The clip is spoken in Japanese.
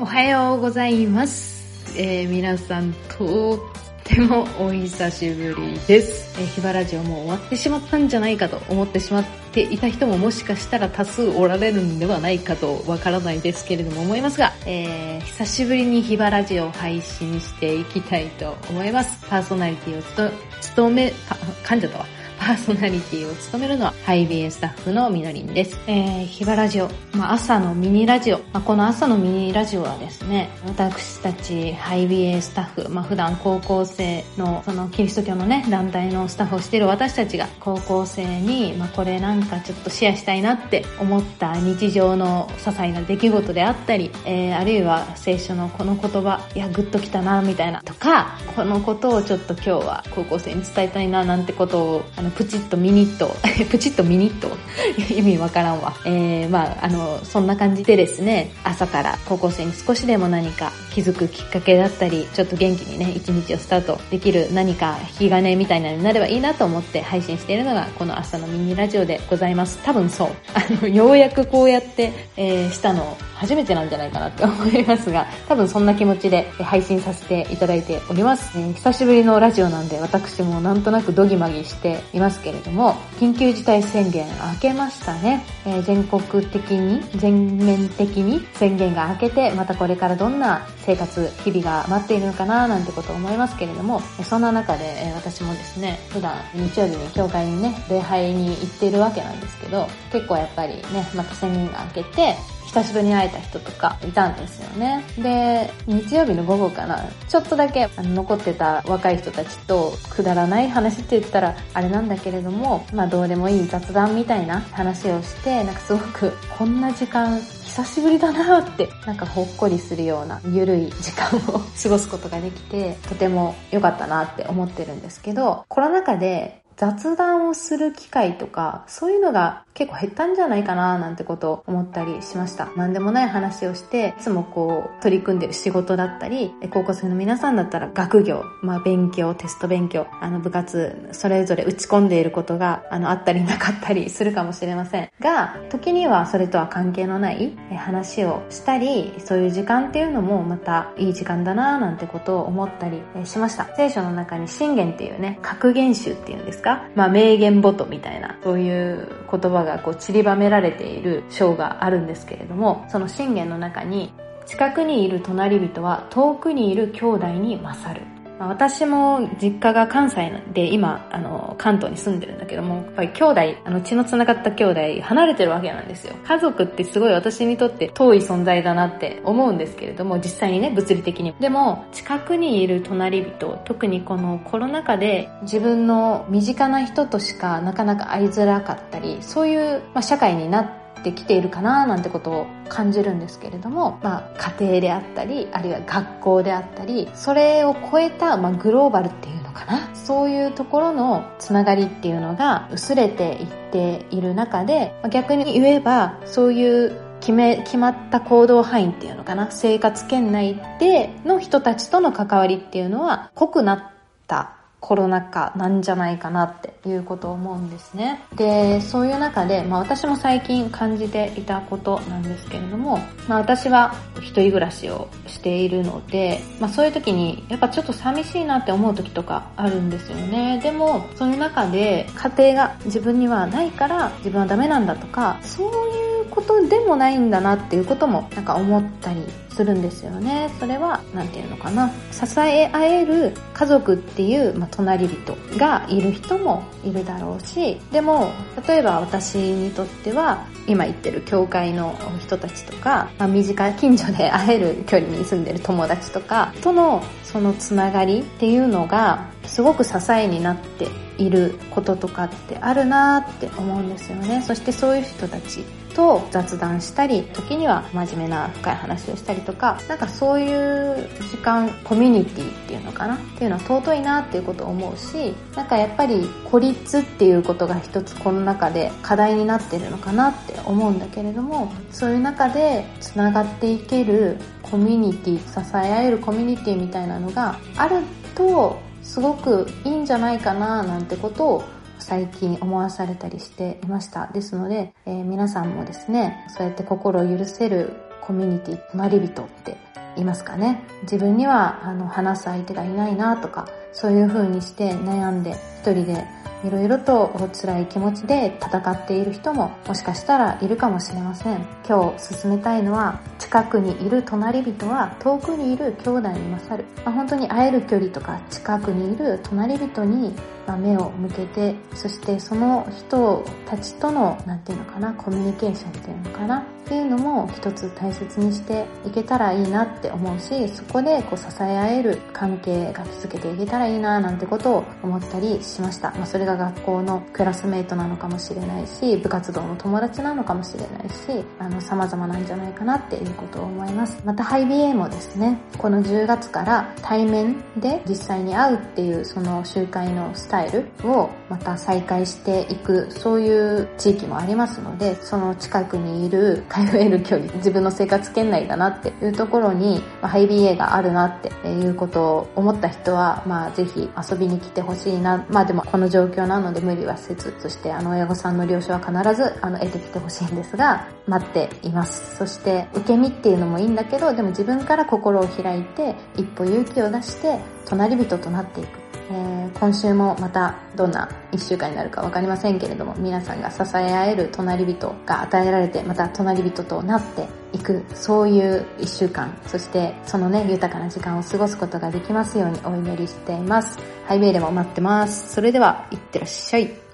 おはようございます。えー、皆さん、とってもお久しぶりです。えー、ヒバラジオもう終わってしまったんじゃないかと思ってしまっていた人ももしかしたら多数おられるんではないかとわからないですけれども思いますが、えー、久しぶりにヒバラジオを配信していきたいと思います。パーソナリティを、務め、噛んじゃったわ。パーソナリティを務めるのは、ハイビエスタッフのみのりんです。えー、ヒバラジオ、まあ、朝のミニラジオ、まあ、この朝のミニラジオはですね、私たちハイビエスタッフ、まあ、普段高校生の、そのキリスト教のね、団体のスタッフをしている私たちが、高校生に、まあ、これなんかちょっとシェアしたいなって思った日常の些細な出来事であったり、えー、あるいは聖書のこの言葉、いや、グッときたな、みたいな、とか、このことをちょっと今日は高校生に伝えたいな、なんてことを、あの、プチッとミニッと、プチッとミニッと、意味わからんわ。えー、まああの、そんな感じでですね、朝から高校生に少しでも何か気づくきっかけだったり、ちょっと元気にね、一日をスタートできる何か引き金みたいなのになればいいなと思って配信しているのが、この朝のミニラジオでございます。多分そう。あの、ようやくこうやって、えー、したの初めてなんじゃないかなって思いますが、多分そんな気持ちで配信させていただいております。えー、久しぶりのラジオなんで、私もなんとなくドギマギしていますますけれども、緊急事態宣言明けましたね。えー、全国的に、全面的に宣言が明けて、またこれからどんな生活、日々が待っているのかななんてことを思いますけれども、そんな中で、えー、私もですね、普段日曜日に教会にね、礼拝に行っているわけなんですけど、結構やっぱりね、また宣言が明けて、久しぶりに会えた人とかいたんですよね。で、日曜日の午後かな、ちょっとだけあの残ってた若い人たちとくだらない話って言ったらあれなんだけれども、まあどうでもいい雑談みたいな話をして、なんかすごくこんな時間久しぶりだなって、なんかほっこりするようなゆるい時間を 過ごすことができて、とても良かったなって思ってるんですけど、コロナ禍で雑談をする機会とか、そういうのが結構減ったんじゃないかななんてことを思ったりしました。なんでもない話をして、いつもこう取り組んでる仕事だったり、高校生の皆さんだったら学業、まあ勉強、テスト勉強、あの部活、それぞれ打ち込んでいることがあのあったりなかったりするかもしれません。が、時にはそれとは関係のない話をしたり、そういう時間っていうのもまたいい時間だななんてことを思ったりしました。聖書の中に信玄っていうね、格言集っていうんですか？まあ名言ボトみたいな、そういう言葉がこう散りばめられている章があるんですけれども、その信玄の中に、近くにいる隣人は遠くにいる兄弟に勝る。私も実家が関西で今、あの、関東に住んでるんだけども、やっぱり兄弟、あの、血の繋がった兄弟、離れてるわけなんですよ。家族ってすごい私にとって遠い存在だなって思うんですけれども、実際にね、物理的に。でも、近くにいる隣人、特にこのコロナ禍で自分の身近な人としかなかなか会いづらかったり、そういう、まあ、社会になってってきているかななんてことを感じるんですけれども、まあ、家庭であったりあるいは学校であったりそれを超えた、まあ、グローバルっていうのかな？そういうところのつながりっていうのが薄れていっている中で、まあ、逆に言えばそういう決め、決まった行動範囲っていうのかな？生活圏内での人たちとの関わりっていうのは濃くなったコロナ禍なんじゃないかなっていうことを思うんですね。で、そういう中で、まあ私も最近感じていたことなんですけれども、まあ私は一人暮らしをしているので、まあそういう時にやっぱちょっと寂しいなって思う時とかあるんですよね。でも、その中で家庭が自分にはないから自分はダメなんだとか、そういうことでもないんだなっていうこともなんか思ったりするんですよね。それは、なんていうのかな。支え合える家族っていう、まあ、隣人がいる人もいるだろうし、でも、例えば私にとっては、今行ってる教会の人たちとか、まあ、身近、近所で会える距離に住んでる友達とか、とのそのつながりっていうのが、すごく支えになっていることとかってあるなって思うんですよね。そしてそういう人たちと雑談したり、時には真面目な深い話をしたりとか、なんかそういう時間、コミュニティっていうのかな？っていうのは尊いなっていうことを思うし、なんかやっぱり孤立っていうことが一つこの中で課題になってるのかなって思うんだけれども、そういう中で繋がっていけるコミュニティ、支え合えるコミュニティみたいなのがあると、すごくいいんじゃないかななんてことを最近思わされたりしていました。ですので、えー、皆さんもですね、そうやって心を許せるコミュニティ、隣人っていますかね。自分にはあの話す相手がいないなとか、そういう風にして悩んで一人でいろいろと辛い気持ちで戦っている人ももしかしたらいるかもしれません。今日進めたいのは近くにいる隣人は遠くにいる兄弟に勝る。まあ、本当に会える距離とか近くにいる隣人に目を向けて、そしてその人たちとの、なんていうのかな、コミュニケーションっていうのかな、っていうのも一つ大切にしていけたらいいなって思うし、そこでこう支え合える関係が築けていけたらいいななんてことを思ったりしました。まあ、それが学校のクラスメイトなのかもしれないし、部活動の友達なのかもしれないし、あの、様々なんじゃないかなっていうことを思います。またハイビエもですね、この10月から対面で実際に会うっていうその集会のスタイルをまた再開していく、そういう地域もありますので、その近くにいる通える距離、自分の生活圏内だなっていうところに、まあ、ハイビエがあるなっていうことを思った人は、まあぜひ遊びに来てほしいな。まあでもこの状況なので無理はせず、そしてあの親御さんの了承は必ずあの得てきてほしいんですが、待っています。そして受け身っていうのもいいんだけど、でも自分から心を開いて、一歩勇気を出して、隣人となっていく。えー、今週もまたどんな一週間になるかわかりませんけれども、皆さんが支え合える隣人が与えられて、また隣人となって行く、そういう一週間、そしてそのね、豊かな時間を過ごすことができますようにお祈りしています。ハイウェイでも待ってます。それでは、いってらっしゃい。